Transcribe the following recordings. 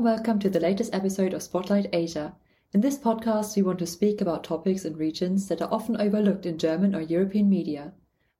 welcome to the latest episode of Spotlight Asia. In this podcast, we want to speak about topics and regions that are often overlooked in German or European media.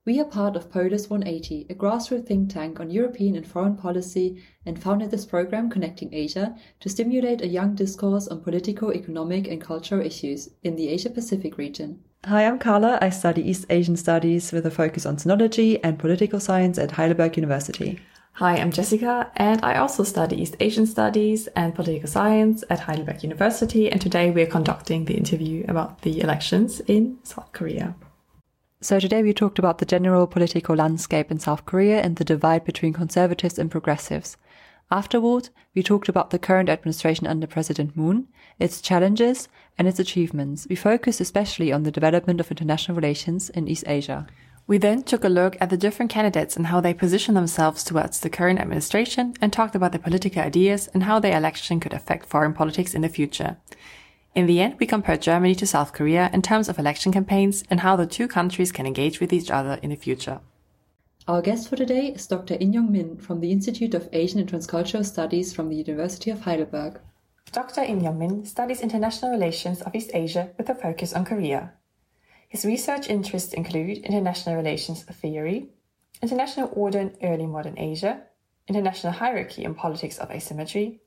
We are part of POLIS 180, a grassroots think tank on European and foreign policy, and founded this program connecting Asia to stimulate a young discourse on political, economic, and cultural issues in the Asia Pacific region. Hi, I'm Carla. I study East Asian Studies with a focus on sinology and political science at Heidelberg University. Hi, I'm Jessica, and I also study East Asian Studies and Political Science at Heidelberg University. And today we're conducting the interview about the elections in South Korea. So, today we talked about the general political landscape in South Korea and the divide between conservatives and progressives. Afterward, we talked about the current administration under President Moon, its challenges, and its achievements. We focused especially on the development of international relations in East Asia. We then took a look at the different candidates and how they position themselves towards the current administration and talked about their political ideas and how their election could affect foreign politics in the future. In the end, we compared Germany to South Korea in terms of election campaigns and how the two countries can engage with each other in the future. Our guest for today is Dr. In Young Min from the Institute of Asian and Transcultural Studies from the University of Heidelberg. Dr. In Young Min studies international relations of East Asia with a focus on Korea. His research interests include international relations theory, international order in early modern Asia, international hierarchy and politics of asymmetry,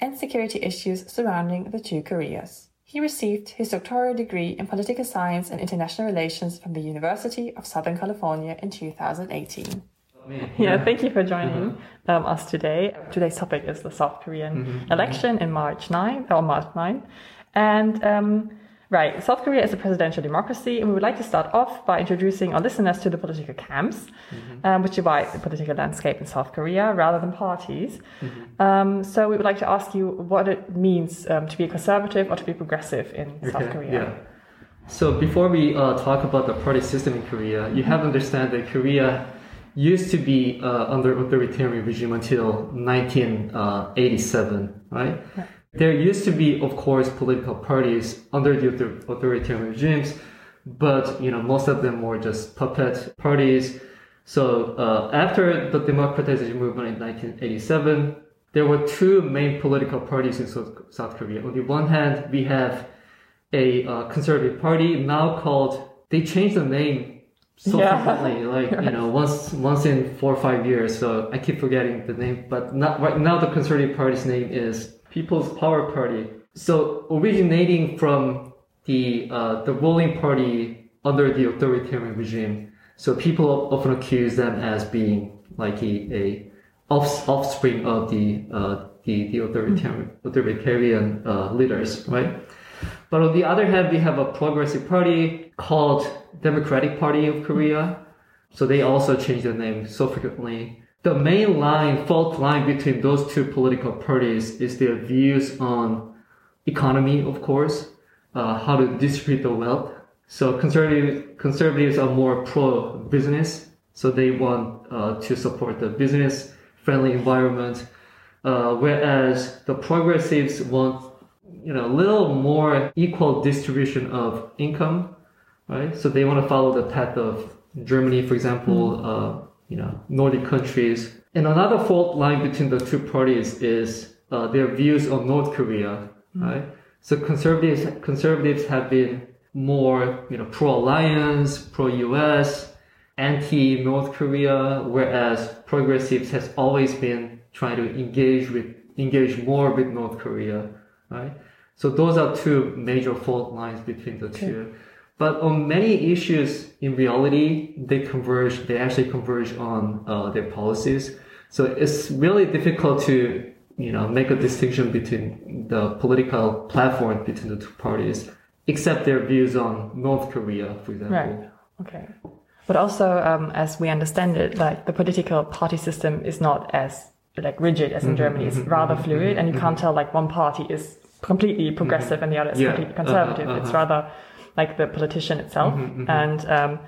and security issues surrounding the two Koreas. He received his doctoral degree in political science and international relations from the University of Southern California in 2018. Yeah, thank you for joining mm-hmm. um, us today. Today's topic is the South Korean mm-hmm. election in March 9, or March 9. And um, Right. South Korea is a presidential democracy, and we would like to start off by introducing our listeners to the political camps, mm-hmm. um, which divide the political landscape in South Korea rather than parties. Mm-hmm. Um, so we would like to ask you what it means um, to be a conservative or to be progressive in okay. South Korea. Yeah. So before we uh, talk about the party system in Korea, you have to understand that Korea used to be uh, under authoritarian regime until 1987, right? Yeah. There used to be, of course, political parties under the authoritarian regimes, but you know most of them were just puppet parties. So uh, after the democratization movement in 1987, there were two main political parties in South Korea. On the one hand, we have a uh, conservative party now called. They changed the name so yeah. frequently, like you know, once once in four or five years. So I keep forgetting the name. But not right now. The conservative party's name is People's Power Party. So originating from the uh, the ruling party under the authoritarian regime. So people often accuse them as being like a, a off, offspring of the uh, the, the authoritarian mm-hmm. authoritarian uh, leaders, right? But on the other hand, we have a progressive party called Democratic Party of Korea. So they also change their name so frequently the main line, fault line between those two political parties is their views on economy, of course, uh, how to distribute the wealth. So conservative, conservatives are more pro business, so they want uh, to support the business friendly environment, uh, whereas the progressives want you know a little more equal distribution of income, right? So they want to follow the path of Germany, for example. Mm you know, Nordic countries. And another fault line between the two parties is uh, their views on North Korea, mm. right? So conservatives conservatives have been more, you know, pro-alliance, pro-US, anti-North Korea, whereas progressives has always been trying to engage with engage more with North Korea, right? So those are two major fault lines between the okay. two. But on many issues, in reality, they converge, they actually converge on uh, their policies. So it's really difficult to, you know, make a distinction between the political platform between the two parties, except their views on North Korea, for example. Right. Okay. But also, um, as we understand it, like the political party system is not as like rigid as in mm-hmm, Germany. It's mm-hmm, rather mm-hmm, fluid, and you mm-hmm. can't tell like one party is completely progressive mm-hmm. and the other is yeah. completely conservative. Uh-huh, uh-huh. It's rather like the politician itself. Mm-hmm, mm-hmm. And um,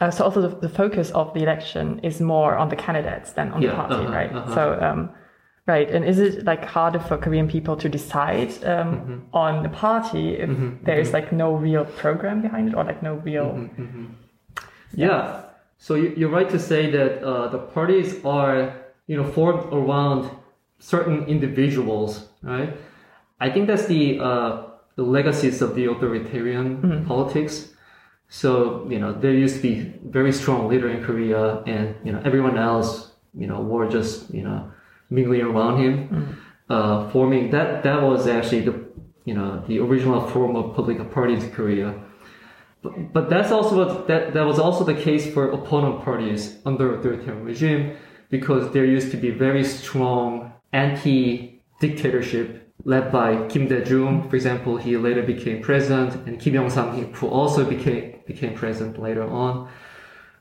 uh, so also the, the, focus of the election is more on the candidates than on yeah, the party, uh-huh, right? Uh-huh. So, um, right. And is it like harder for Korean people to decide um, mm-hmm. on the party if mm-hmm, there is mm-hmm. like no real program behind it or like no real? Mm-hmm, yeah. yeah. So you're right to say that uh, the parties are, you know, formed around certain individuals right? I think that's the uh, the legacies of the authoritarian politics. So you know there used to be very strong leader in Korea, and you know everyone else you know were just you know mingling around him, uh, forming that that was actually the you know the original form of political parties in Korea. But, but that's also what that that was also the case for opponent parties under authoritarian regime because there used to be very strong anti-dictatorship led by Kim Dae-jung. For example, he later became president, and Kim Young-sam, who also became became president later on.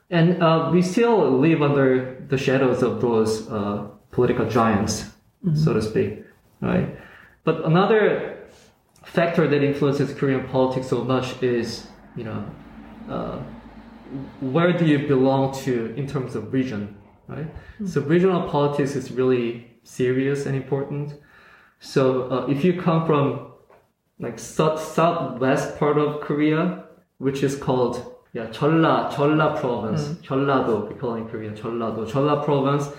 And uh, we still live under the shadows of those uh, political giants, so to speak, right? But another factor that influences Korean politics so much is, you know, uh, where do you belong to in terms of region, right? So regional politics is really serious and important. So uh, if you come from like south southwest part of Korea, which is called yeah Cholla Cholla province, Jeollado we call it in Korean Jeollado Jeolla province.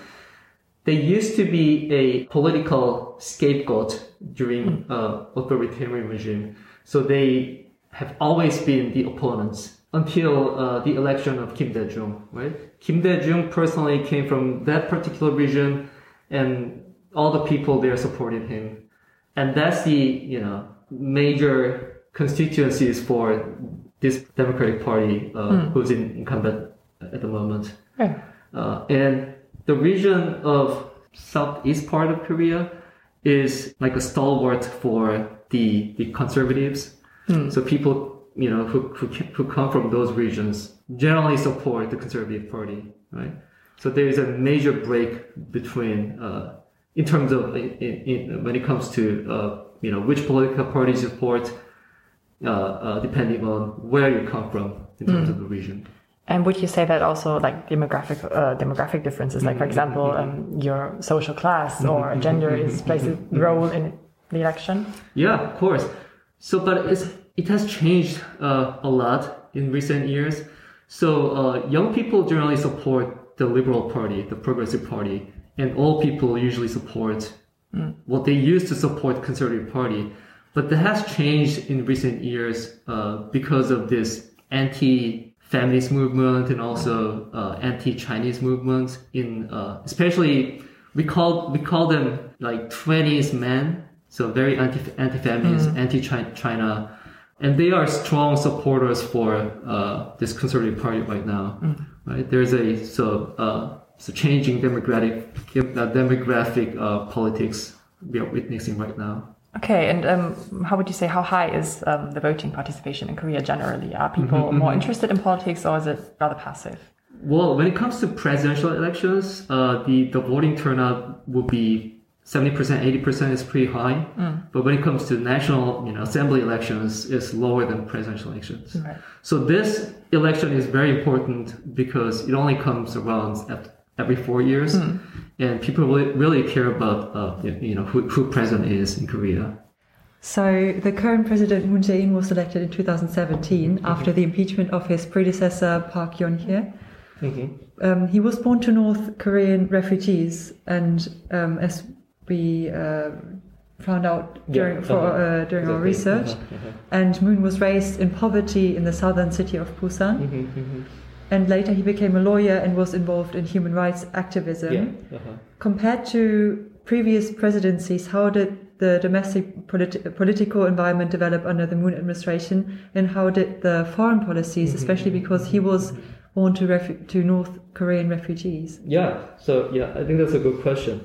They used to be a political scapegoat during uh, authoritarian regime, so they have always been the opponents until uh, the election of Kim Dae-jung. Right, Kim Dae-jung personally came from that particular region, and all the people there supported him, and that's the you know major constituencies for this Democratic Party uh, who's in incumbent at the moment. Yeah. Uh, and the region of southeast part of Korea is like a stalwart for the the conservatives. So people, you know, who, who who come from those regions generally support the conservative party, right? So there is a major break between, uh, in terms of in, in, when it comes to uh, you know which political party you support, uh, uh, depending on where you come from in terms of the region. And would you say that also like demographic uh, demographic differences, like for example, um, your social class or gender, is plays a role in the election? Yeah, of course. So, but it's, it has changed uh, a lot in recent years. So, uh, young people generally support the Liberal Party, the Progressive Party, and all people usually support what they used to support Conservative Party. But that has changed in recent years uh, because of this anti-feminist movement and also uh, anti-Chinese movement in uh, especially we call we call them like 20s men, so very anti anti-feminist, anti-China, and they are strong supporters for uh, this conservative party right now. Right? There's a so uh, so changing demographic demographic uh, politics we are witnessing right now. Okay, and um, how would you say how high is um, the voting participation in Korea generally? Are people more interested in politics or is it rather passive? Well, when it comes to presidential elections, uh, the the voting turnout will be seventy percent, eighty percent is pretty high. But when it comes to national, you know, assembly elections, it's lower than presidential elections. Right. So this election is very important because it only comes around at every four years, and people really, really care about uh, you know who, who president is in Korea. So, the current president Moon Jae-in was elected in 2017 after the impeachment of his predecessor Park Geun-hye. Um, he was born to North Korean refugees, and um, as we uh, found out during, Yeah, for, uh-huh. uh, during our research, Uh-huh, uh-huh. and Moon was raised in poverty in the southern city of Busan. Mm-hmm, And later he became a lawyer and was involved in human rights activism. Yeah. Uh-huh. Compared to previous presidencies, how did the domestic politi- political environment develop under the Moon administration, and how did the foreign policies, especially because he was born to refu- to North Korean refugees? Yeah. So yeah, I think that's a good question.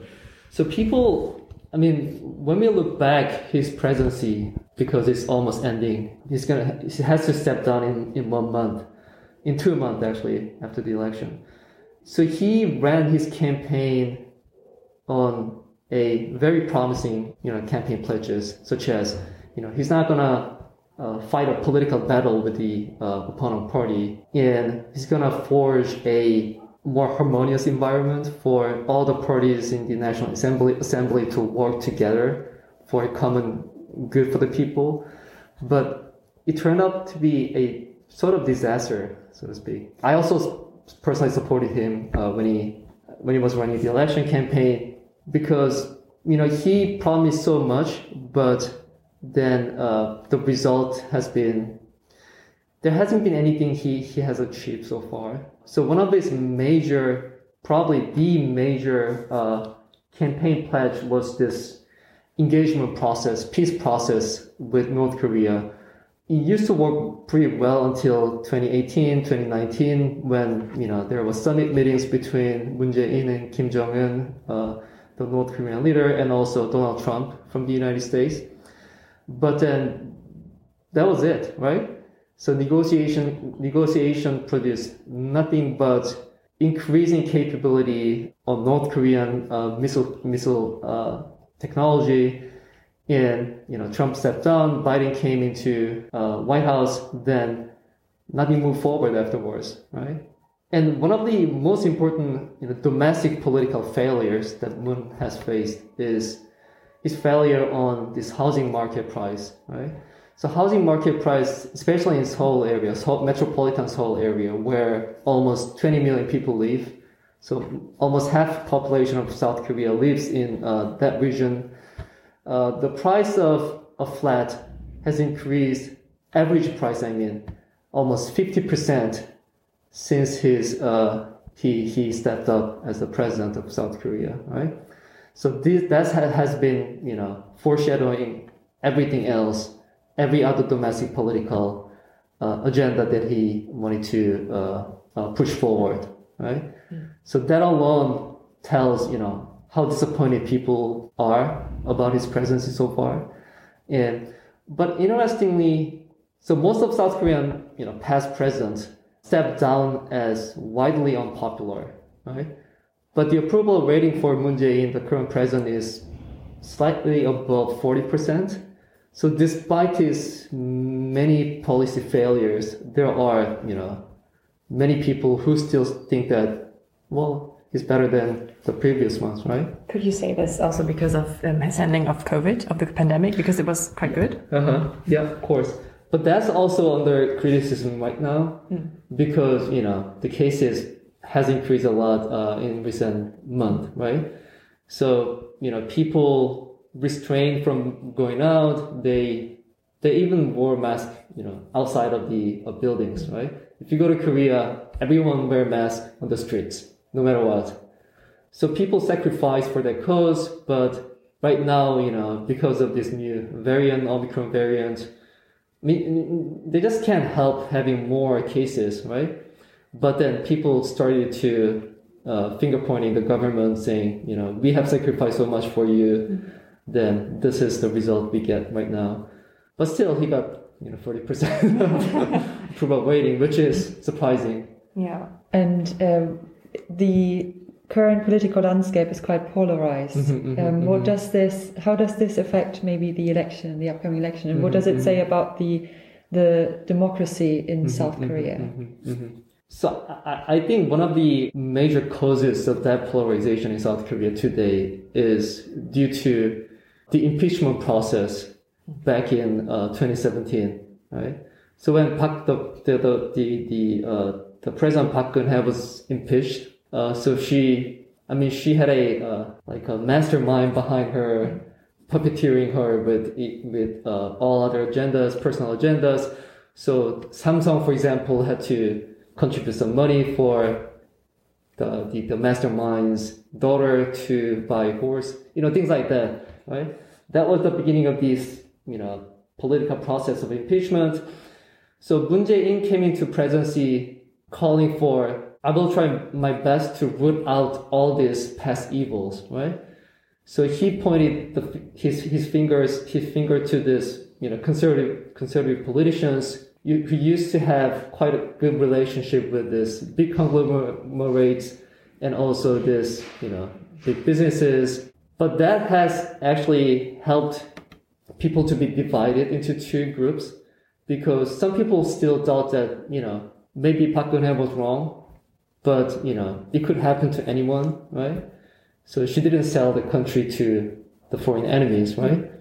So people, I mean, when we look back his presidency, because it's almost ending, he's gonna he has to step down in in one month, in two months actually after the election. So he ran his campaign on a very promising, you know, campaign pledges, such as, you know, he's not gonna uh, fight a political battle with the uh, opponent party, and he's gonna forge a more harmonious environment for all the parties in the National Assembly Assembly to work together for a common good for the people. But it turned out to be a sort of disaster, so to speak. I also personally supported him uh, when he when he was running the election campaign because you know, he promised so much, but then uh, the result has been there hasn't been anything he, he has achieved so far. So one of his major, probably the major uh, campaign pledge was this engagement process, peace process with North Korea. It used to work pretty well until 2018, 2019, when you know there were summit meetings between Moon Jae-in and Kim Jong-un, uh, the North Korean leader, and also Donald Trump from the United States. But then that was it, right? So negotiation negotiation produced nothing but increasing capability of North Korean uh, missile missile uh, technology. And you know, Trump stepped down. Biden came into uh, White House. Then nothing moved forward afterwards, right? And one of the most important you know, domestic political failures that Moon has faced is his failure on this housing market price, right? So housing market price, especially in Seoul area, Seoul, metropolitan Seoul area, where almost 20 million people live. So almost half population of South Korea lives in uh, that region. Uh, the price of a flat has increased, average price, I mean, almost 50% since his, uh, he, he stepped up as the president of South Korea, right? So this, that has been, you know, foreshadowing everything else every other domestic political uh, agenda that he wanted to uh, uh, push forward, right? Mm. So that alone tells, you know, how disappointed people are about his presidency so far. And, but interestingly, so most of South Korean, you know, past presidents stepped down as widely unpopular, right? But the approval rating for Moon Jae-in, the current president, is slightly above 40%. So despite his many policy failures, there are, you know, many people who still think that, well, he's better than the previous ones, right? Could you say this also because of um, his handling of COVID, of the pandemic, because it was quite good? Uh-huh. Yeah, of course. But that's also under criticism right now mm. because, you know, the cases has increased a lot uh, in recent month, right? So, you know, people restrained from going out. They they even wore masks, you know, outside of the of buildings, right? If you go to Korea, everyone wear masks on the streets, no matter what. So people sacrifice for their cause, but right now, you know, because of this new variant, Omicron variant, they just can't help having more cases, right? But then people started to uh, finger pointing the government, saying, you know, we have sacrificed so much for you. Then this is the result we get right now. But still, he got you know forty percent approval rating, which is surprising. Yeah, and um, the current political landscape is quite polarized. Mm-hmm, mm-hmm, um, what mm-hmm. does this? How does this affect maybe the election, the upcoming election, and what does it say about the the democracy in South Korea? So I, I think one of the major causes of that polarization in South Korea today is due to the impeachment process back in uh, 2017, right? So when Park, the the the the, the, uh, the president Park Geun-hye was impeached, uh, so she, I mean, she had a uh, like a mastermind behind her, puppeteering her with with uh, all other agendas, personal agendas. So Samsung, for example, had to contribute some money for the, the, the mastermind's daughter to buy a horse, you know, things like that, right? That was the beginning of this, you know, political process of impeachment. So Moon Jae-in came into presidency calling for, I will try my best to root out all these past evils, right? So he pointed the, his, his fingers, his finger to this, you know, conservative, conservative politicians who used to have quite a good relationship with this big conglomerates and also this, you know, big businesses but that has actually helped people to be divided into two groups because some people still thought that, you know, maybe Park Geun-hye was wrong, but, you know, it could happen to anyone, right? So she didn't sell the country to the foreign enemies, right?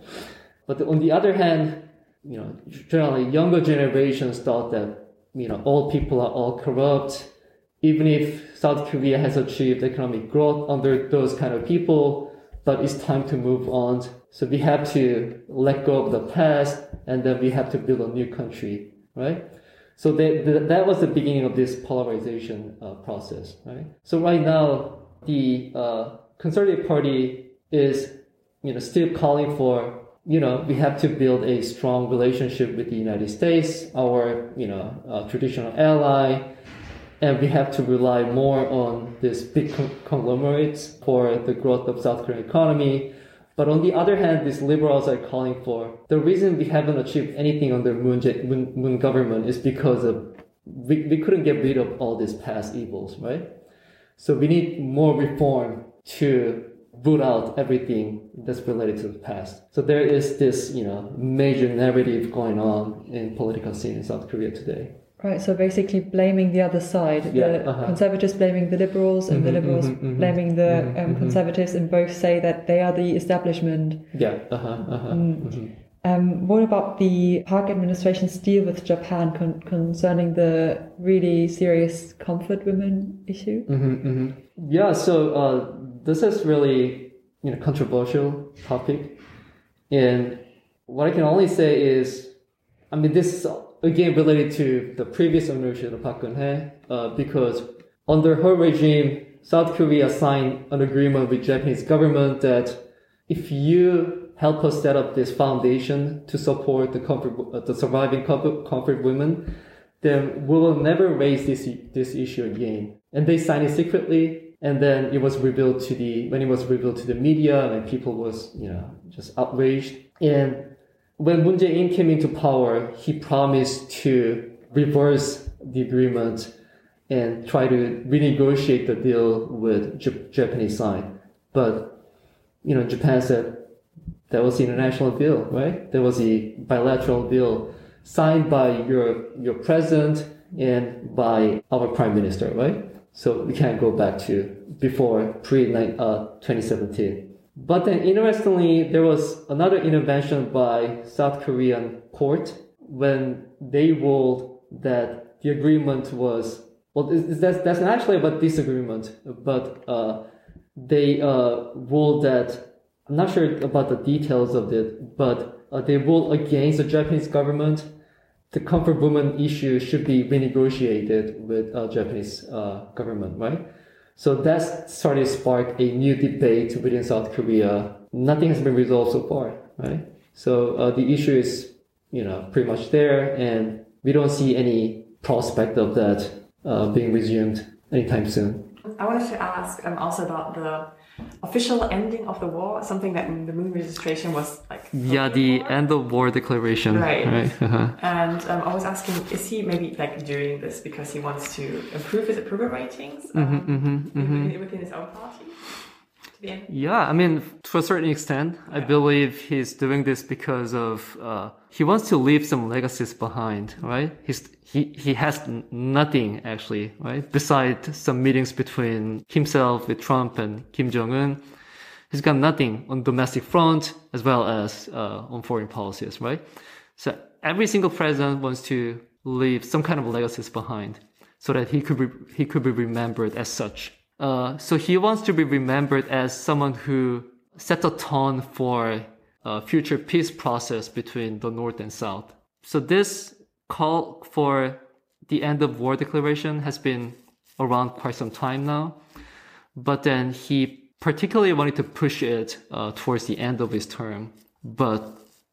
But on the other hand, you know, generally younger generations thought that, you know, all people are all corrupt. Even if South Korea has achieved economic growth under those kind of people, but it's time to move on. So we have to let go of the past and then we have to build a new country, right? So they, the, that was the beginning of this polarization uh, process, right? So right now, the uh, Conservative Party is, you know, still calling for, you know, we have to build a strong relationship with the United States, our, you know, uh, traditional ally, and we have to rely more on these big conglomerates for the growth of South Korean economy. But on the other hand, these liberals are calling for the reason we haven't achieved anything under Moon, Moon, Moon government is because of we, we couldn't get rid of all these past evils, right? So we need more reform to root out everything that's related to the past. So there is this, you know, major narrative going on in political scene in South Korea today. Right, so basically blaming the other side, Yeah, the uh-huh. conservatives blaming the liberals and the Mhm, liberals mhm, mhm, blaming the mhm, um, mhm. conservatives, and both say that they are the establishment. Yeah. Uh-huh. Uh-huh. mhm. Um, what about the Park administration's deal with Japan con- concerning the really serious comfort women issue? Yeah, so uh, this is really you know controversial topic, and what I can only say is, I mean, this is again related to the previous ownership of Park Geun-hye, uh, because under her regime, South Korea signed an agreement with Japanese government that if you help us set up this foundation to support the comfort, uh, the surviving comfort, comfort women, then we will never raise this this issue again. And they signed it secretly, and then it was revealed to the when it was revealed to the media, and people was you know just outraged. And when Moon Jae-in came into power, he promised to reverse the agreement and try to renegotiate the deal with J- Japanese side. But you know, Japan said that was the international deal, right? That was a bilateral deal signed by your your president and by our prime minister, right? So we can't go back to before pre uh, 2017. But then, interestingly, there was another intervention by South Korean court when they ruled that the agreement was well. That's that's not actually about disagreement, but uh, they uh, ruled that I'm not sure about the details of it, but uh, they ruled against the Japanese government. The comfort woman issue should be renegotiated with uh, Japanese uh, government, right? So that started to spark a new debate within South Korea. Nothing has been resolved so far, right? So uh, the issue is, you know, pretty much there, and we don't see any prospect of that uh, being resumed anytime soon. I wanted to ask um, also about the official ending of the war, something that in the moon registration was like. Yeah, the for. end of war declaration. Right. Uh-huh. And um, I was asking, is he maybe like doing this because he wants to improve his approval ratings um, mhm, mhm. within, within his own party? End? Yeah, I mean, to a certain extent, I believe he's doing this because of uh, he wants to leave some legacies behind, right? He's he he has nothing actually, right? Besides some meetings between himself with Trump and Kim Jong Un, he's got nothing on domestic front as well as uh, on foreign policies, right? So every single president wants to leave some kind of legacies behind, so that he could be he could be remembered as such. Uh, so he wants to be remembered as someone who set a tone for a future peace process between the North and South. So this call for the end of war declaration has been around quite some time now, but then he particularly wanted to push it uh, towards the end of his term. But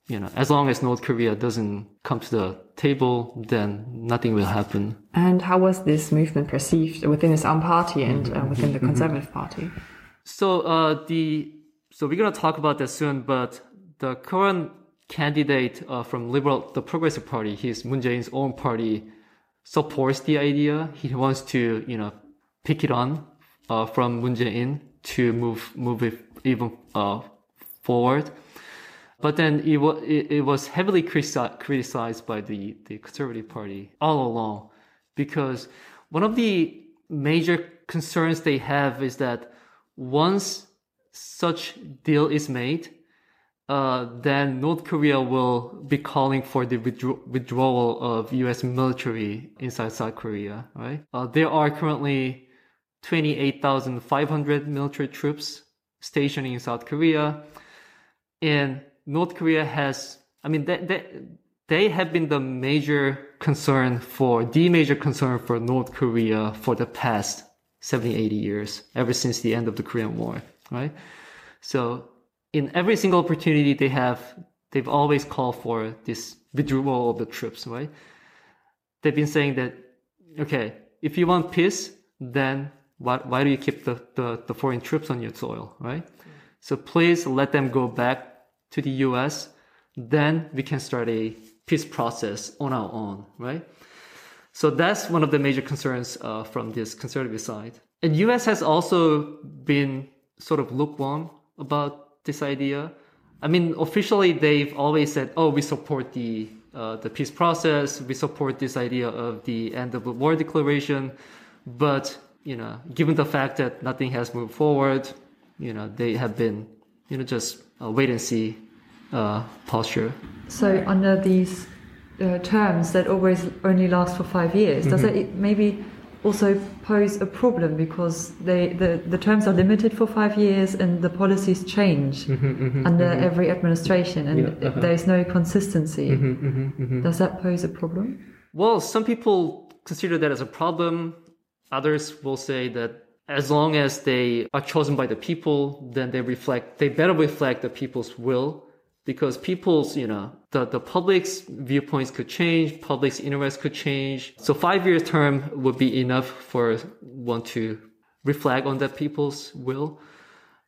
you know, as long as North Korea doesn't come to the table, then nothing will happen. And how was this movement perceived within his own party and uh, within the Conservative Party? So uh, the so we're gonna talk about that soon, but the current candidate uh, from Liberal, the Progressive Party, his Moon Jae-in's own party, supports the idea. He wants to you know pick it on uh, from Moon Jae-in to move move it even uh, forward. But then it, wa- it, it was heavily critici- criticized by the, the Conservative Party all along because one of the major concerns they have is that once such deal is made, uh, then North Korea will be calling for the withdraw- withdrawal of U.S. military inside South Korea. Right? Uh, there are currently 28,500 military troops stationed in South Korea. And North Korea has, I mean, they, they, they have been the major concern for, the major concern for North Korea for the past 70, 80 years, ever since the end of the Korean War, right? So in every single opportunity they have, they've always called for this withdrawal of the troops, right? They've been saying that, okay, if you want peace, then why, why do you keep the, the, the foreign troops on your soil, right? So please let them go back to the US. Then we can start a peace process on our own, right? So that's one of the major concerns uh, from this conservative side. And US has also been sort of lukewarm about this idea. I mean, officially they've always said, "Oh, we support the uh, the peace process. We support this idea of the end of the war declaration." But you know, given the fact that nothing has moved forward, you know, they have been, you know, just a wait and see uh, posture. So under these uh, terms that always only last for five years, does Mm-hmm. it maybe also pose a problem because they, the, the terms are limited for five years and the policies change under every administration and Mm-hmm, Yeah, uh-huh. there's no consistency. Mm-hmm, Does that pose a problem? Well, some people consider that as a problem. Others will say that as long as they are chosen by the people, then they reflect, they better reflect the people's will because people's, you know, the, the public's viewpoints could change, public's interests could change. So five year term would be enough for one to reflect on that people's will.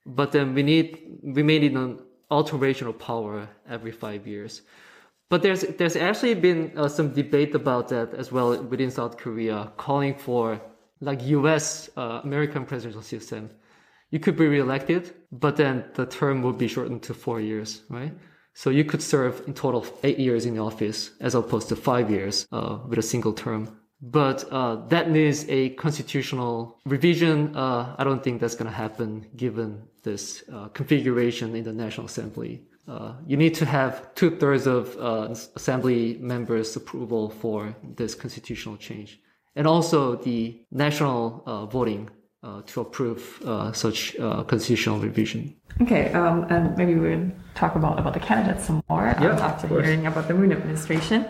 But then we need, we may need an alteration of power every five years. But there's there's actually been uh, some debate about that as well within South Korea, calling for like U.S. Uh, American presidential system. You could be reelected, but then the term would be shortened to four years, right? So you could serve in total eight years in the office as opposed to five years uh, with a single term. But uh, that needs a constitutional revision. Uh, I don't think that's going to happen given this uh, configuration in the National Assembly. Uh, you need to have two thirds of uh, assembly members' approval for this constitutional change, and also the national uh, voting uh, to approve uh, such uh, constitutional revision. Okay, um, and maybe we'll talk about, about the candidates some more um, Yeah, after hearing about the Moon administration.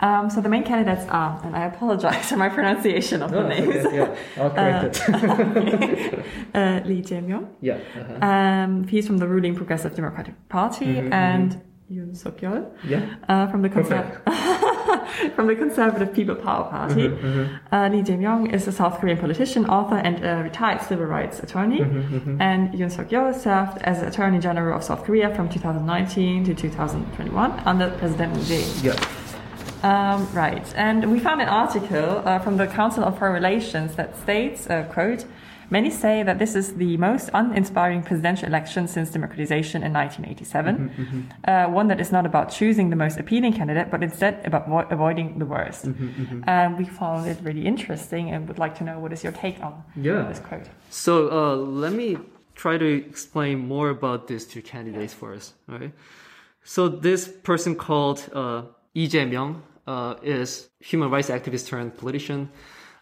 Um, so the main candidates are, and I apologize for my pronunciation of the names, yeah, I'll correct it. uh, Lee Jae-myung. yeah. uh-huh. Um, he's from the ruling Progressive Democratic Party, and Yoon Suk-yeol Yeah. uh, from the conser- from the Conservative People Power Party. Uh, Lee Jae-myung is a South Korean politician, author, and a retired civil rights attorney. And Yoon Suk-yeol served as Attorney General of South Korea from 2019 to 2021 under President Moon Jae-in. Yeah. Um, right, and we found an article uh, from the Council of Foreign Relations that states, uh, quote, Many say that this is the most uninspiring presidential election since democratization in 1987. Uh, one that is not about choosing the most appealing candidate, but instead about vo- avoiding the worst. And we found it really interesting and would like to know what is your take on Yeah. this quote. So uh, let me try to explain more about these two candidates first. All right. So this person called uh, Lee Jae-myung uh, is human rights activist turned politician.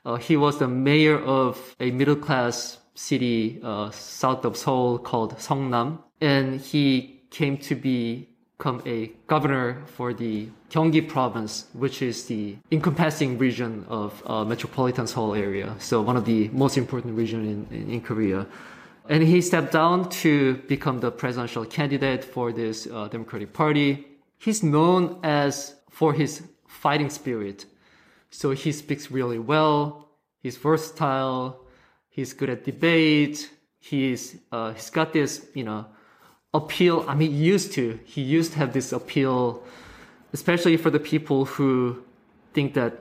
Uh, he was the mayor of a middle class city uh, south of Seoul called Seongnam, and he came to become a governor for the Gyeonggi province, which is the encompassing region of uh, metropolitan Seoul area. So one of the most important region in, in, in Korea. And he stepped down to become the presidential candidate for this uh, Democratic Party. He's known as for his fighting spirit. So he speaks really well. He's versatile. He's good at debate. He's uh, he's got this you know appeal. I mean, he used to he used to have this appeal, especially for the people who think that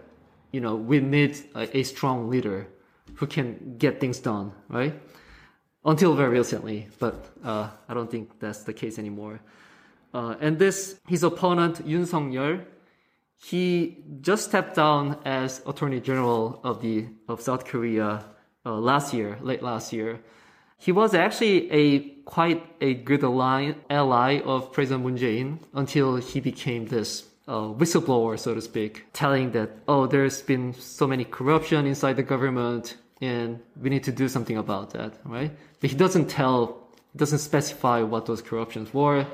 you know we need a, a strong leader who can get things done, right? Until very recently, but uh, I don't think that's the case anymore. Uh, and this his opponent Yoon Suk-yeol he just stepped down as Attorney General of the of South Korea uh, last year, late last year. He was actually a quite a good ally, ally of President Moon Jae-in until he became this uh, whistleblower, so to speak, telling that oh, there's been so many corruption inside the government, and we need to do something about that, right? But he doesn't tell doesn't specify what those corruptions were,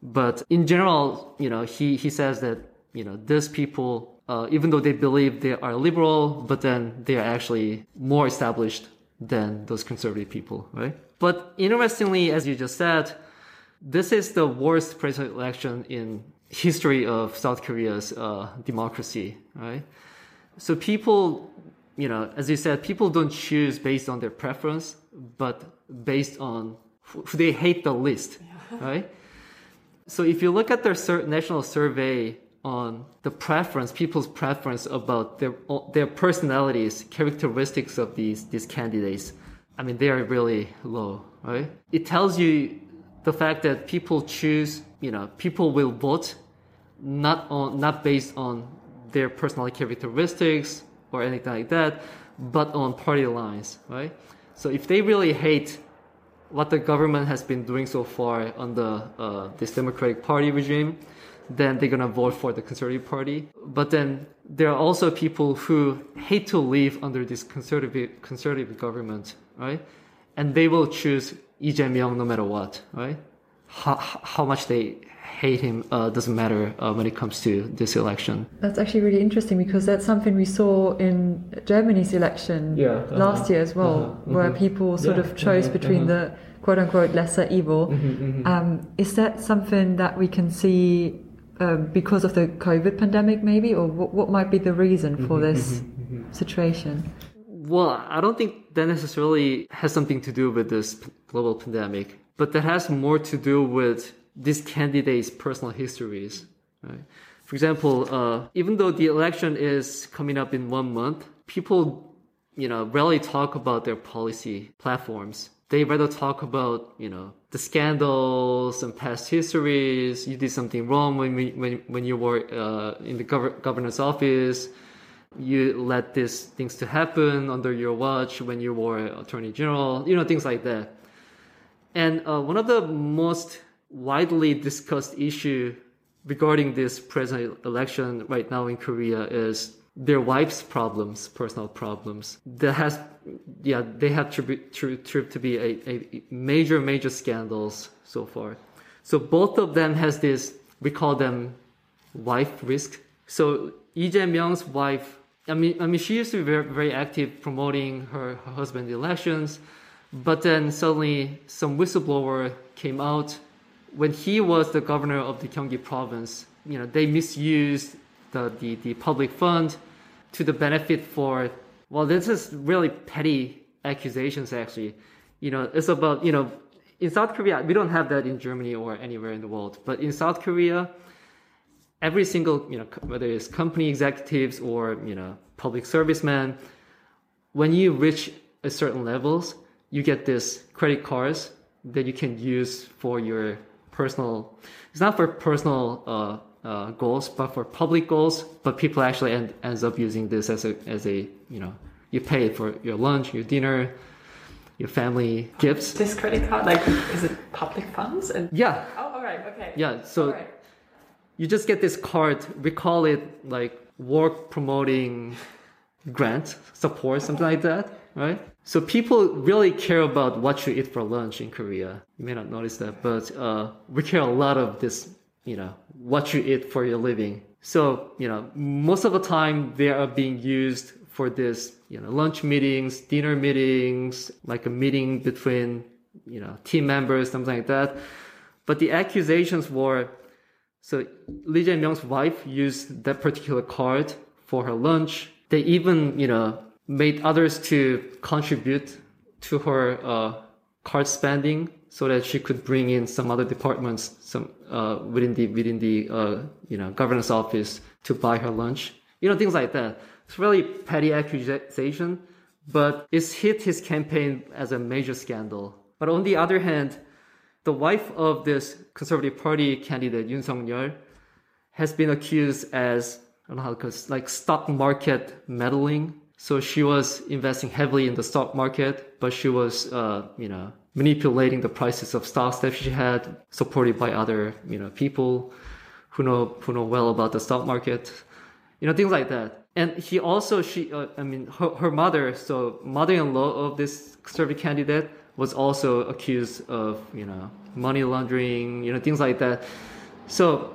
but in general, you know, he he says that you know these people, uh, even though they believe they are liberal, but then they are actually more established than those conservative people, right? But interestingly, as you just said, this is the worst presidential election in history of South Korea's uh, democracy, right? So people, you know, as you said, people don't choose based on their preference, but based on who they hate the least, yeah. right? So if you look at their national survey on the preference, people's preference about their their personalities, characteristics of these these candidates, I mean, they are really low, right? It tells you the fact that people choose, you know, people will vote not on not based on their personality characteristics or anything like that, but on party lines, right? So if they really hate what the government has been doing so far under uh, this Democratic Party regime, then they're gonna vote for the Conservative Party. But then there are also people who hate to live under this conservative conservative government, right? And they will choose Lee Jae-myung no matter what, right? How, how much they hate him uh, doesn't matter uh, when it comes to this election. That's actually really interesting because that's something we saw in Germany's election yeah, uh-huh, last year as well, uh-huh, where mm-hmm. people sort yeah, of chose uh-huh, between uh-huh. the quote unquote lesser evil. Mm-hmm, mm-hmm. Um, is that something that we can see um, because of the COVID pandemic, maybe, or what, what might be the reason for mm-hmm, this mm-hmm, mm-hmm. situation? Well, I don't think that necessarily has something to do with this global pandemic, but that has more to do with these candidates' personal histories. Right? For example, uh, even though the election is coming up in one month, people, you know, rarely talk about their policy platforms. They rather talk about, you know, the scandals and past histories. You did something wrong when when when you were uh, in the gov- governor's office. You let these things to happen under your watch when you were attorney general. You know, things like that. And uh, one of the most widely discussed issue regarding this president election right now in Korea is their wife's problems, personal problems. That has, yeah, they have to, to, to be a, a major, major scandals so far. So both of them has this, we call them wife risk. So Lee Jae-myung's wife, I mean, I mean, she used to be very, very active promoting her, her husband's elections, but then suddenly some whistleblower came out when he was the governor of the Gyeonggi province, you know, they misused the, the, the public fund to the benefit for, well, this is really petty accusations actually. You know, it's about, you know, in South Korea, we don't have that in Germany or anywhere in the world, but in South Korea, every single, you know, whether it's company executives or, you know, public servicemen, when you reach a certain levels, you get this credit cards that you can use for your personal, it's not for personal uh, uh, goals, but for public goals. But people actually end, ends up using this as a, as a, you know, you pay for your lunch, your dinner, your family gifts. This credit card, like, is it public funds? And yeah. Oh, all right, okay. Yeah, so right. you just get this card. We call it like work promoting grant support, something like that, right? So people really care about what you eat for lunch in Korea. You may not notice that, but uh, we care a lot of this, you know, what you eat for your living. So, you know, most of the time they are being used for this, you know, lunch meetings, dinner meetings, like a meeting between, you know, team members, something like that. But the accusations were, so Lee Jae-myung's wife used that particular card for her lunch. They even, you know, made others to contribute to her uh, card spending so that she could bring in some other departments some uh, within the within the uh, you know governance office to buy her lunch you know things like that. It's really petty accusation but it's hit his campaign as a major scandal. But on the other hand the wife of this conservative party candidate Yoon Suk-yeol has been accused as I don't know how to like stock market meddling so she was investing heavily in the stock market, but she was, uh, you know, manipulating the prices of stocks that she had, supported by other, you know, people who know who know well about the stock market, you know, things like that. And he also, she, uh, I mean, her, her mother, so mother-in-law of this conservative candidate, was also accused of, you know, money laundering, you know, things like that. So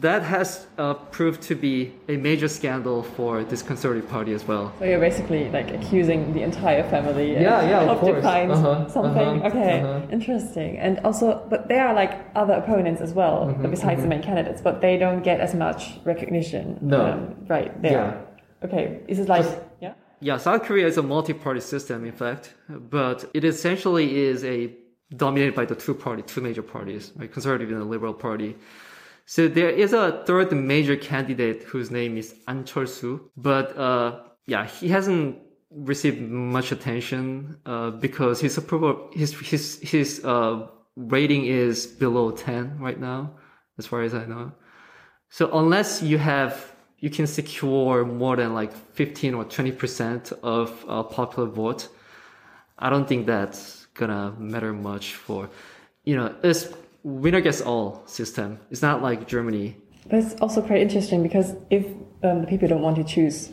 that has uh, proved to be a major scandal for this conservative party as well. So you're basically like accusing the entire family yeah, yeah, of, course. uh-huh, something. uh-huh, okay, uh-huh. interesting. And also, but there are like other opponents as well, Mm-hmm, besides the main candidates, but they don't get as much recognition. No. um, right there. Yeah. Okay, is it like yeah? Yeah, South Korea is a multi-party system, in fact, but it essentially is a dominated by the two party, two major parties, right? Conservative and the Liberal Party. So there is a third major candidate whose name is Ahn Cheol-soo, but uh, yeah, he hasn't received much attention uh, because his approval, his his his uh, rating is below ten right now, as far as I know. So unless you have, you can secure more than like 15 or 20% of uh, popular vote, I don't think that's gonna matter much for, you know, it's winner gets all system. It's not like Germany. But it's also quite interesting because if um, the people don't want to choose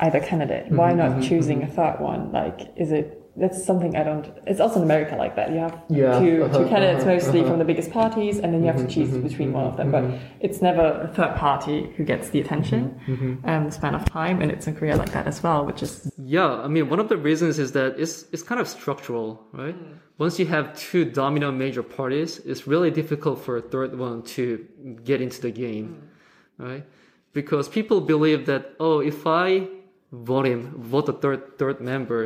either candidate, why Mm-hmm, not choosing a third one? Like, is it? That's something I don't. It's also in America like that. You have Yeah, two, uh-huh, two candidates uh-huh, mostly uh-huh. from the biggest parties, and then you have to Mm-hmm, choose between one of them. But it's never a third party who gets the attention Mm-hmm, um, the span of time, and it's in Korea like that as well, which is Yeah, I mean, one of the reasons is that it's it's kind of structural, right? Once you have two dominant major parties, it's really difficult for a third one to get into the game, right? Because people believe that oh, if I vote him, vote the third third member,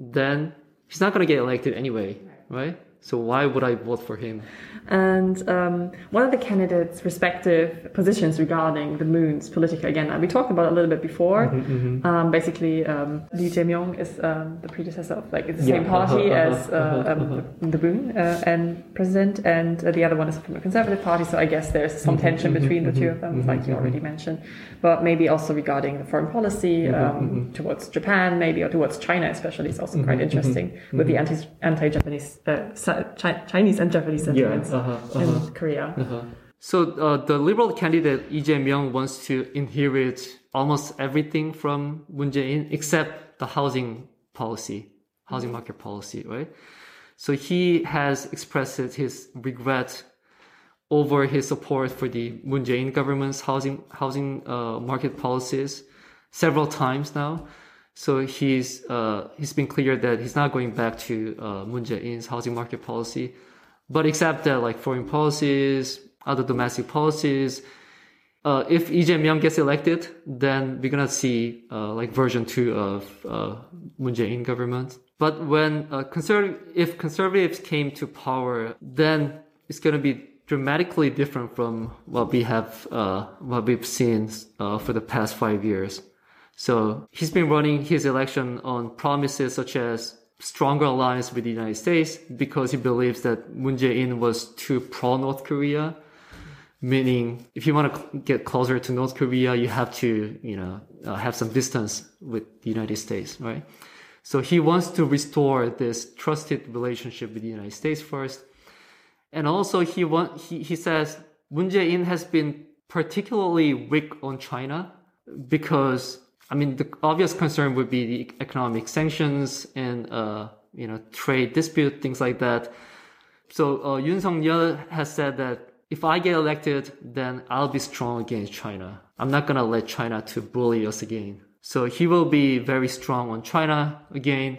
then he's not gonna get elected anyway, right? So why would I vote for him? And um, one of the candidates' respective positions regarding the moon's politica, again, uh, we talked about it a little bit before. Mm-hmm, Um, basically, um, Lee Jae-myung is um, the predecessor of, like, it's the Yeah. same party Uh-huh, as uh, um, the Moon uh, and president, and uh, the other one is from a conservative party. So I guess there's some Mm-hmm, tension between the two of them, like you already mentioned. But maybe also regarding the foreign policy um, towards Japan, maybe or towards China, especially, is also quite interesting with the anti anti-Japanese, uh, si- Chinese and Japanese sentiments uh-huh, in Korea. So uh, the liberal candidate Lee Jae-myung wants to inherit almost everything from Moon Jae-in except the housing policy, housing market policy, right? So he has expressed his regret over his support for the Moon Jae-in government's housing housing uh, market policies several times now. So he's uh, he's been clear that he's not going back to uh, Moon Jae-in's housing market policy, but except that like foreign policies, other domestic policies. Uh, if Lee Jae-myung gets elected, then we're gonna see uh, like version two of uh, Moon Jae-in government. But when uh, if conservatives came to power, then it's gonna be dramatically different from what we have, uh, what we've seen uh, for the past five years. So he's been running his election on promises such as stronger alliance with the United States because he believes that Moon Jae-in was too pro North Korea. Meaning, if you want to get closer to North Korea, you have to, you know, uh, have some distance with the United States, right? So he wants to restore this trusted relationship with the United States first. And also he want, he, he says Moon Jae-in has been particularly weak on China because, I mean, the obvious concern would be the economic sanctions and, uh, you know, trade dispute, things like that. So, uh, Yoon Suk-yeol has said that if I get elected, then I'll be strong against China. I'm not gonna let China to bully us again. So he will be very strong on China again.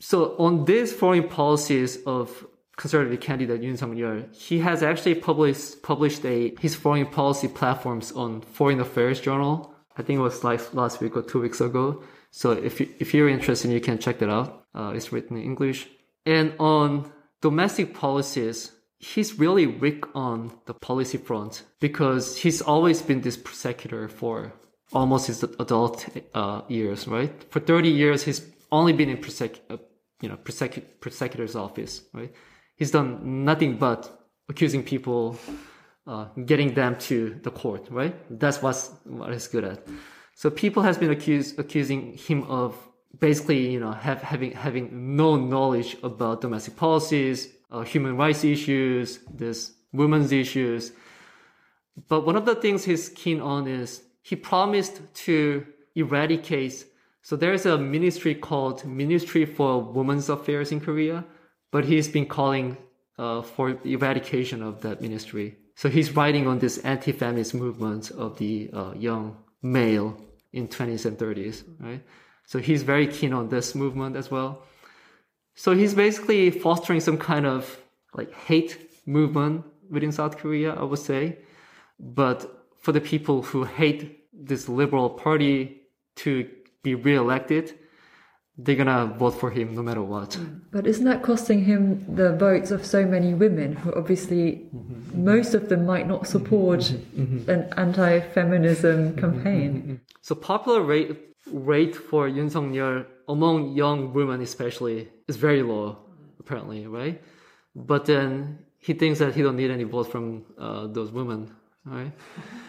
So on these foreign policies of conservative candidate Yoon Suk-yeol, he has actually published published a his foreign policy platforms on Foreign Affairs Journal. I think it was like last week or two weeks ago. So if you, if you're interested, you can check that out. Uh, it's written in English. And on domestic policies, he's really weak on the policy front because he's always been this prosecutor for almost his adult uh, years, right? For 30 years, he's only been in prosec- uh, you know, prosecu- prosecutor's office, right? He's done nothing but accusing people, uh, getting them to the court, right? That's what's, what he's good at. So people has been accused, accusing him of basically, you know, have, having, having no knowledge about domestic policies, uh, human rights issues, this women's issues. But one of the things he's keen on is he promised to eradicate. So there's a ministry called Ministry for Women's Affairs in Korea, but he's been calling uh, for the eradication of that ministry. So he's writing on this anti-feminist movement of the uh, young male in 20s and 30s, right? So he's very keen on this movement as well. So he's basically fostering some kind of like hate movement within South Korea, I would say. But for the people who hate this liberal party to be re-elected, they're gonna vote for him no matter what. Mm. But isn't that costing him the votes of so many women who obviously mm-hmm. most of them might not support mm-hmm. Mm-hmm. an anti-feminism campaign? So popular rate rate for Yoon Suk Yeol among young women especially is very low apparently, right? But then he thinks that he don't need any vote from uh, those women, right?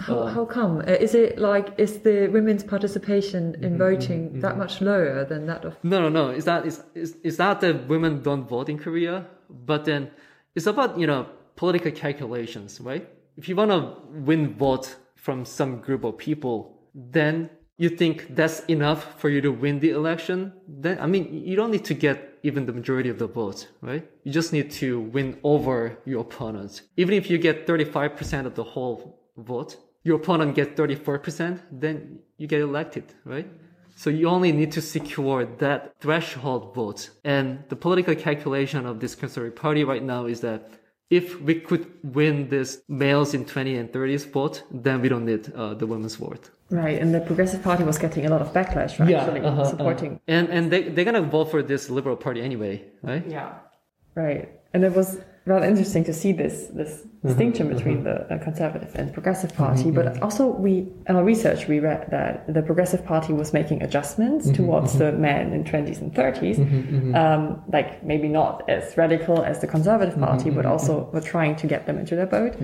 How, oh. how come? Uh, Is it like is the women's participation in mm-hmm, voting mm-hmm, that mm-hmm. much lower than that of? No, no, no. Is. It's, it's, it's not that women don't vote in Korea, but then it's about you know political calculations, right? If you want to win vote from some group of people, then you think that's enough for you to win the election. Then I mean, you don't need to get even the majority of the votes, right? You just need to win over your opponent. Even if you get thirty-five percent of the whole vote, your opponent gets thirty-four percent, then you get elected, right? So you only need to secure that threshold vote. And the political calculation of this conservative party right now is that if we could win this males in 20 and 30s vote, then we don't need uh, the women's vote. Right, and the Progressive Party was getting a lot of backlash for actually uh-huh, supporting. And and they they're gonna vote for this liberal party anyway, right? Yeah. Right, and it was rather interesting to see this this mm-hmm. distinction mm-hmm. between the uh, Conservative and Progressive mm-hmm. Party. But also, we in our research we read that the Progressive Party was making adjustments towards the men in twenties and 30s um, like maybe not as radical as the Conservative Party, but also were trying to get them into their boat.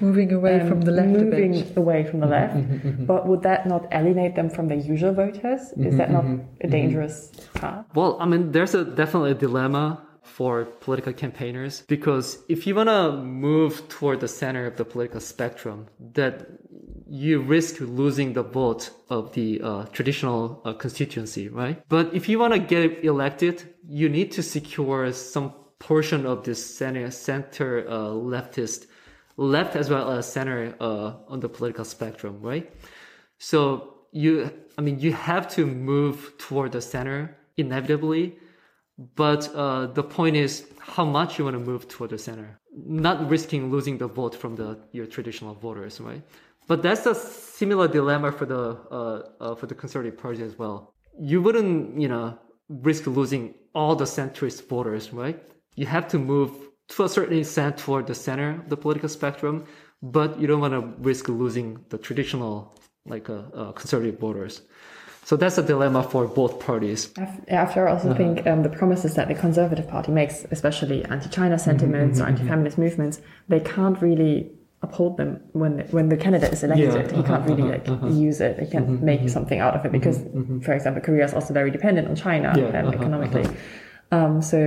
Moving away um, from the left a moving bit. away from the left. But would that not alienate them from their usual voters? Is that not a dangerous path? Well, I mean, there's a definitely a dilemma for political campaigners because if you want to move toward the center of the political spectrum, that you risk losing the vote of the uh, traditional uh, constituency, right? But if you want to get elected, you need to secure some portion of this center, center uh, leftist, left as well as center uh, on the political spectrum, right? So you, I mean, you have to move toward the center inevitably, but uh, the point is how much you want to move toward the center, not risking losing the vote from the your traditional voters, right? But that's a similar dilemma for the uh, uh, for the conservative party as well. You wouldn't, you know, risk losing all the centrist voters, right? You have to move to a certain extent toward the center of the political spectrum, but you don't want to risk losing the traditional, like, uh, uh, conservative voters. So that's a dilemma for both parties. Af- After, I also uh-huh. think um, the promises that the Conservative Party makes, especially anti-China mm-hmm, sentiments or mm-hmm, mm-hmm. anti-feminist movements, they can't really uphold them when when the candidate is elected. Yeah, he can't uh-huh, really uh-huh, like use it. He can't make something out of it because, for example, Korea is also very dependent on China Yeah, um, uh-huh, economically. Um, so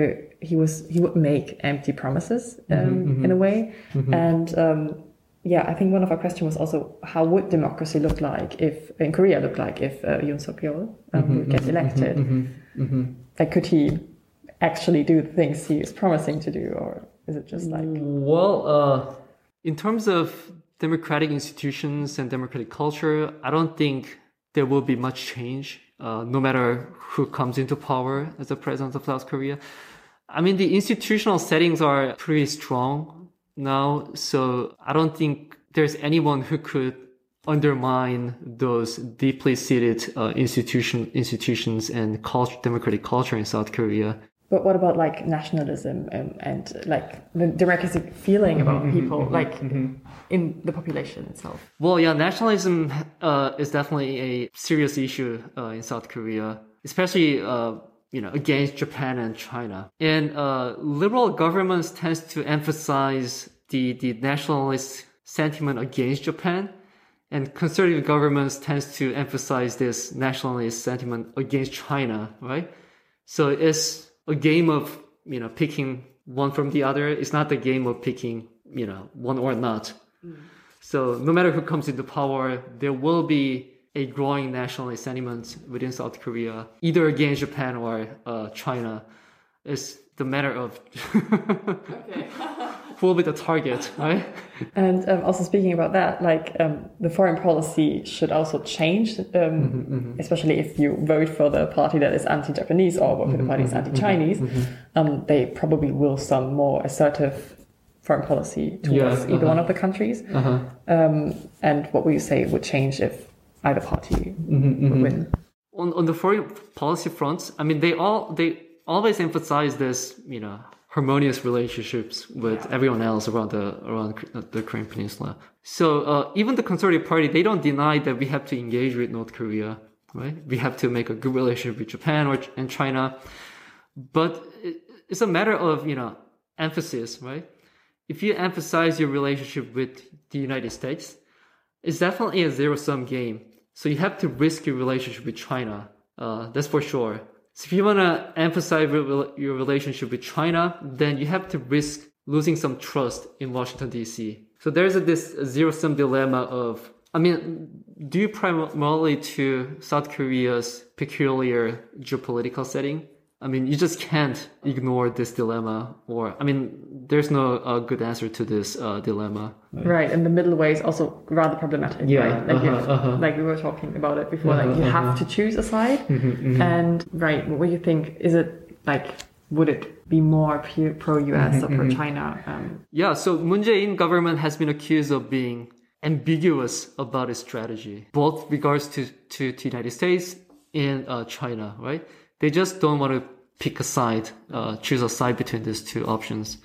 he was he would make empty promises um, in a way, and um, yeah, I think one of our questions was also how would democracy look like if in Korea look like if uh, Yoon Suk Yeol um, would get elected? Like, could he actually do the things he is promising to do, or is it just like Well, uh, in terms of democratic institutions and democratic culture, I don't think there will be much change, uh, no matter who comes into power as the president of South Korea. I mean, the institutional settings are pretty strong now, so I don't think there's anyone who could undermine those deeply seated uh, institution institutions and culture, democratic culture in South Korea. But what about like nationalism and, and like the democracy feeling about people, like in the population itself? Well, yeah, nationalism uh, is definitely a serious issue uh, in South Korea, especially uh, you know against Japan and China. And uh, liberal governments tends to emphasize the the nationalist sentiment against Japan, and conservative governments tends to emphasize this nationalist sentiment against China, right? So it's a game of you know picking one from the other. It's not the game of picking you know one or not. So no matter who comes into power, there will be a growing nationalist sentiment within South Korea, either against Japan or uh, China. It's the matter of who will be the target, right? And um, also speaking about that, like um, the foreign policy should also change, um, especially if you vote for the party that is anti-Japanese or vote for the party that's anti-Chinese. Um, they probably will some more assertive foreign policy towards Yeah, either uh-huh. one of the countries. Uh-huh. Um, and what would you say would change if either party Mm-hmm, would win? on, on the foreign policy front, I mean, they all they always emphasize this, you know, harmonious relationships with everyone else around the around the Korean Peninsula. So uh, even the Conservative Party, they don't deny that we have to engage with North Korea, right? We have to make a good relationship with Japan or and China, but it, it's a matter of you know emphasis, right? If you emphasize your relationship with the United States, it's definitely a zero sum game. So you have to risk your relationship with China. Uh, that's for sure. So if you want to emphasize your relationship with China, then you have to risk losing some trust in Washington DC. So there's a, this zero sum dilemma of, I mean, due primarily to South Korea's peculiar geopolitical setting. I mean, you just can't ignore this dilemma, or I mean, there's no uh, good answer to this uh, dilemma. Right, and the middle way is also rather problematic. Yeah, right? like, uh-huh, uh-huh. like we were talking about it before. like you Uh-huh, have to choose a side, Mm-hmm, and right, what do you think? Is it like would it be more pro U.S. or Mm-hmm, pro China? Um, Yeah, so Moon Jae-in government has been accused of being ambiguous about its strategy, both regards to, to, to United States and uh, China, right? They just don't want to pick a side, uh, choose a side between these two options.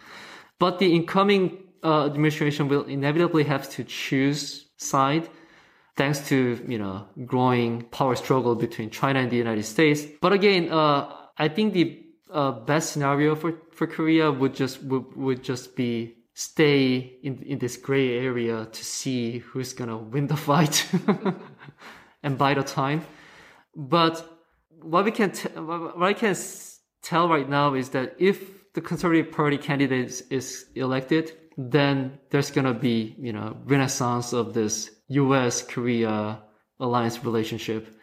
But the incoming uh, administration will inevitably have to choose side thanks to, you know, growing power struggle between China and the United States. But again, uh, I think the uh, best scenario for, for Korea would just, would, would just be stay in, in this gray area to see who's gonna win the fight and buy the time. But what we can, t- what I can tell right now is that if the Conservative Party candidate is, is elected, then there's gonna be, you know, renaissance of this U.S. Korea alliance relationship.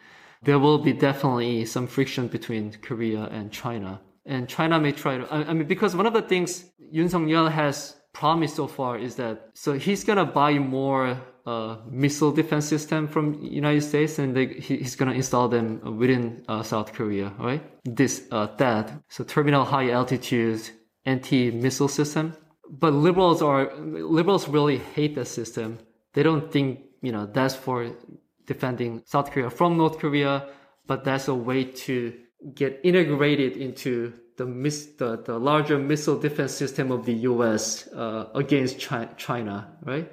There will be definitely some friction between Korea and China. And China may try to, I, I mean, because one of the things Yoon Suk Yeol has promised so far is that, so he's gonna buy more uh, missile defense system from United States and they, he, he's gonna install them within uh, South Korea, right? This, uh, that, so terminal high altitude anti-missile system. But liberals are, liberals really hate that system. They don't think, you know, that's for defending South Korea from North Korea, but that's a way to get integrated into the, miss, the, the larger missile defense system of the US uh, against Chi- China, right?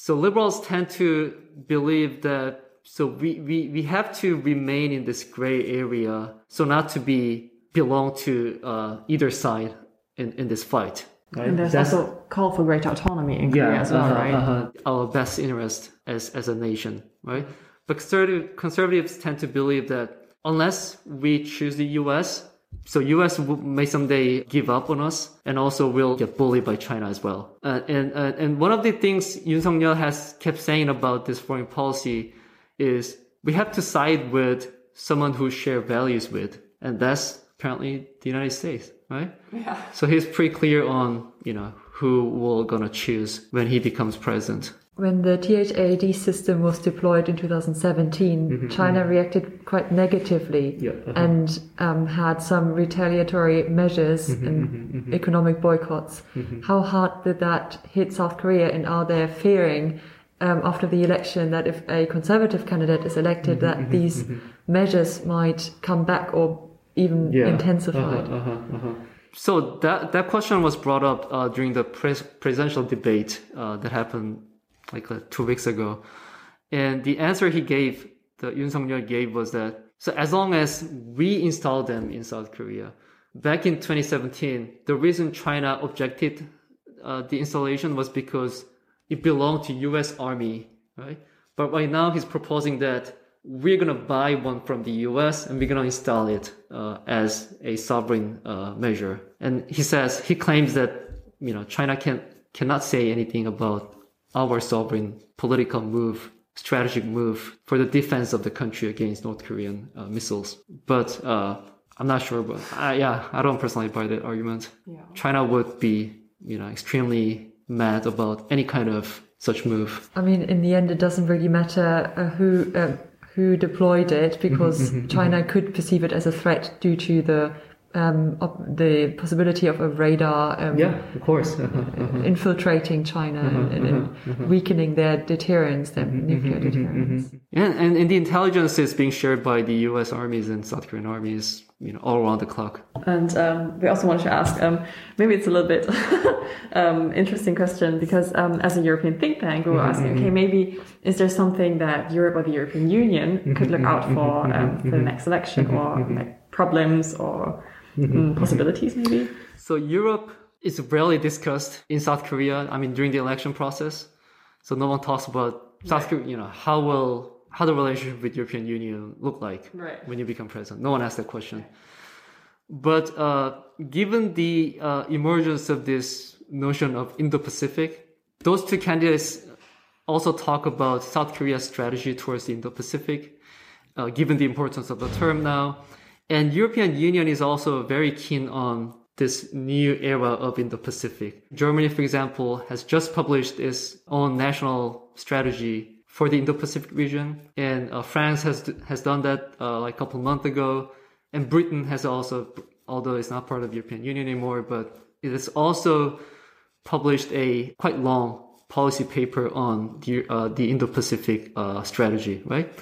So liberals tend to believe that so we, we, we have to remain in this gray area so not to be belong to uh, either side in, in this fight. Right? and there's That's- also call for greater autonomy in Korea as well, uh-huh, right? uh-huh. Our best interest as as a nation, right? But conservative, conservatives tend to believe that unless we choose the U.S., so U.S. may someday give up on us, and also will get bullied by China as well. Uh, and uh, and one of the things Yoon Suk Yeol has kept saying about this foreign policy is we have to side with someone who share values with, and that's apparently the United States, right? Yeah. So he's pretty clear on, you know, who we're gonna choose when he becomes president. When the THAAD system was deployed in 2017, China reacted quite negatively Mm-hmm, Yeah, uh-huh. and um, had some retaliatory measures Mm-hmm, and economic boycotts. How hard did that hit South Korea, and are they fearing um, after the election that if a conservative candidate is elected, Mm-hmm, that these measures might come back or even intensified? Uh-huh, So that that question was brought up uh, during the pres- presidential debate uh, that happened like uh, two weeks ago, and the answer he gave, the Yoon Suk Yeol gave, was that so as long as we install them in South Korea, back in 2017, the reason China objected uh, the installation was because it belonged to U.S. Army, right? But right now he's proposing that we're gonna buy one from the U.S. and we're gonna install it uh, as a sovereign uh, measure. And he says he claims that you know China can cannot say anything about our sovereign political move, strategic move for the defense of the country against North Korean uh, missiles. But uh, I'm not sure, but uh, yeah, I don't personally buy that argument. Yeah. China would be, you know, extremely mad about any kind of such move. I mean, in the end, it doesn't really matter uh, who uh, who deployed it because China could perceive it as a threat due to the um, op- the possibility of a radar um, of course. Uh-huh, infiltrating China and, and weakening their deterrence, their nuclear deterrence. And, and, and the intelligence is being shared by the U.S. armies and South Korean armies, you know, all around the clock. And um, we also wanted to ask, um, maybe it's a little bit um, interesting question because um, as a European think tank, we were asking, okay, maybe is there something that Europe or the European Union could look out for um, for the next election, or like problems or mm, possibilities, maybe? So Europe is rarely discussed in South Korea. I mean, during the election process. So no one talks about South Korea. You know, how will how the relationship with European Union look like Right. when you become president? No one asked that question. But uh, given the uh, emergence of this notion of Indo-Pacific, those two candidates also talk about South Korea's strategy towards the Indo-Pacific, uh, given the importance of the term now. And European Union is also very keen on this new era of Indo-Pacific. Germany, for example, has just published its own national strategy for the Indo-Pacific region, and uh, France has has done that uh, like a couple months ago, and Britain has also, although it's not part of European Union anymore, but it has also published a quite long policy paper on the uh, the Indo-Pacific uh, strategy, right?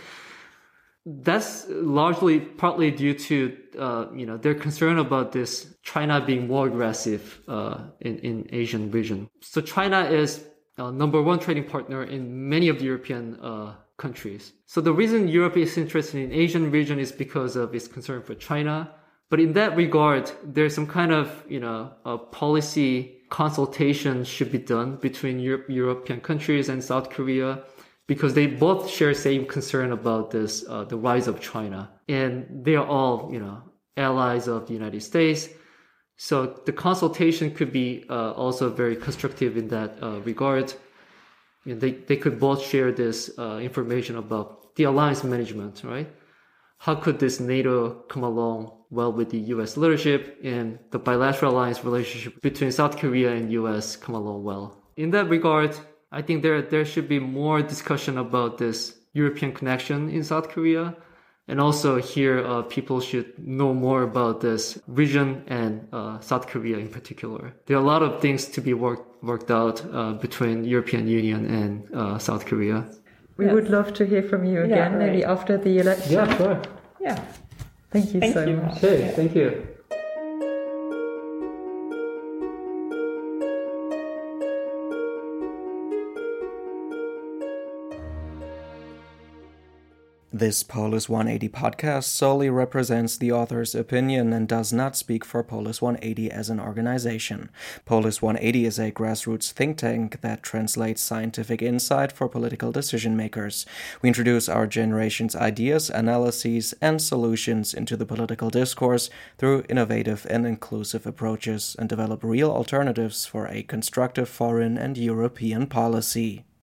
That's largely partly due to uh, you know their concern about this China being more aggressive uh, in in Asian region. So China is uh, number one trading partner in many of the European uh, countries. So the reason Europe is interested in Asian region is because of its concern for China. But in that regard, there's some kind of you know policy consultation should be done between Europe, European countries and South Korea because they both share same concern about this uh, the rise of China. And they are all you know allies of the United States. So the consultation could be uh, also very constructive in that uh, regard. You know, they, they could both share this uh, information about the alliance management right? How could this NATO come along well with the US leadership and the bilateral alliance relationship between South Korea and US come along well? In that regard I think there there should be more discussion about this European connection in South Korea, and also here uh, people should know more about this region and uh, South Korea in particular. There are a lot of things to be worked worked out uh, between European Union and uh, South Korea. We would love to hear from you Yeah, again, maybe after the election. Yeah, sure. Yeah. Thank you Thank so you. much. Okay, thank you. This Polis 180 podcast solely represents the author's opinion and does not speak for Polis 180 as an organization. Polis 180 is a grassroots think tank that translates scientific insight for political decision makers. We introduce our generation's ideas, analyses, and solutions into the political discourse through innovative and inclusive approaches and develop real alternatives for a constructive foreign and European policy.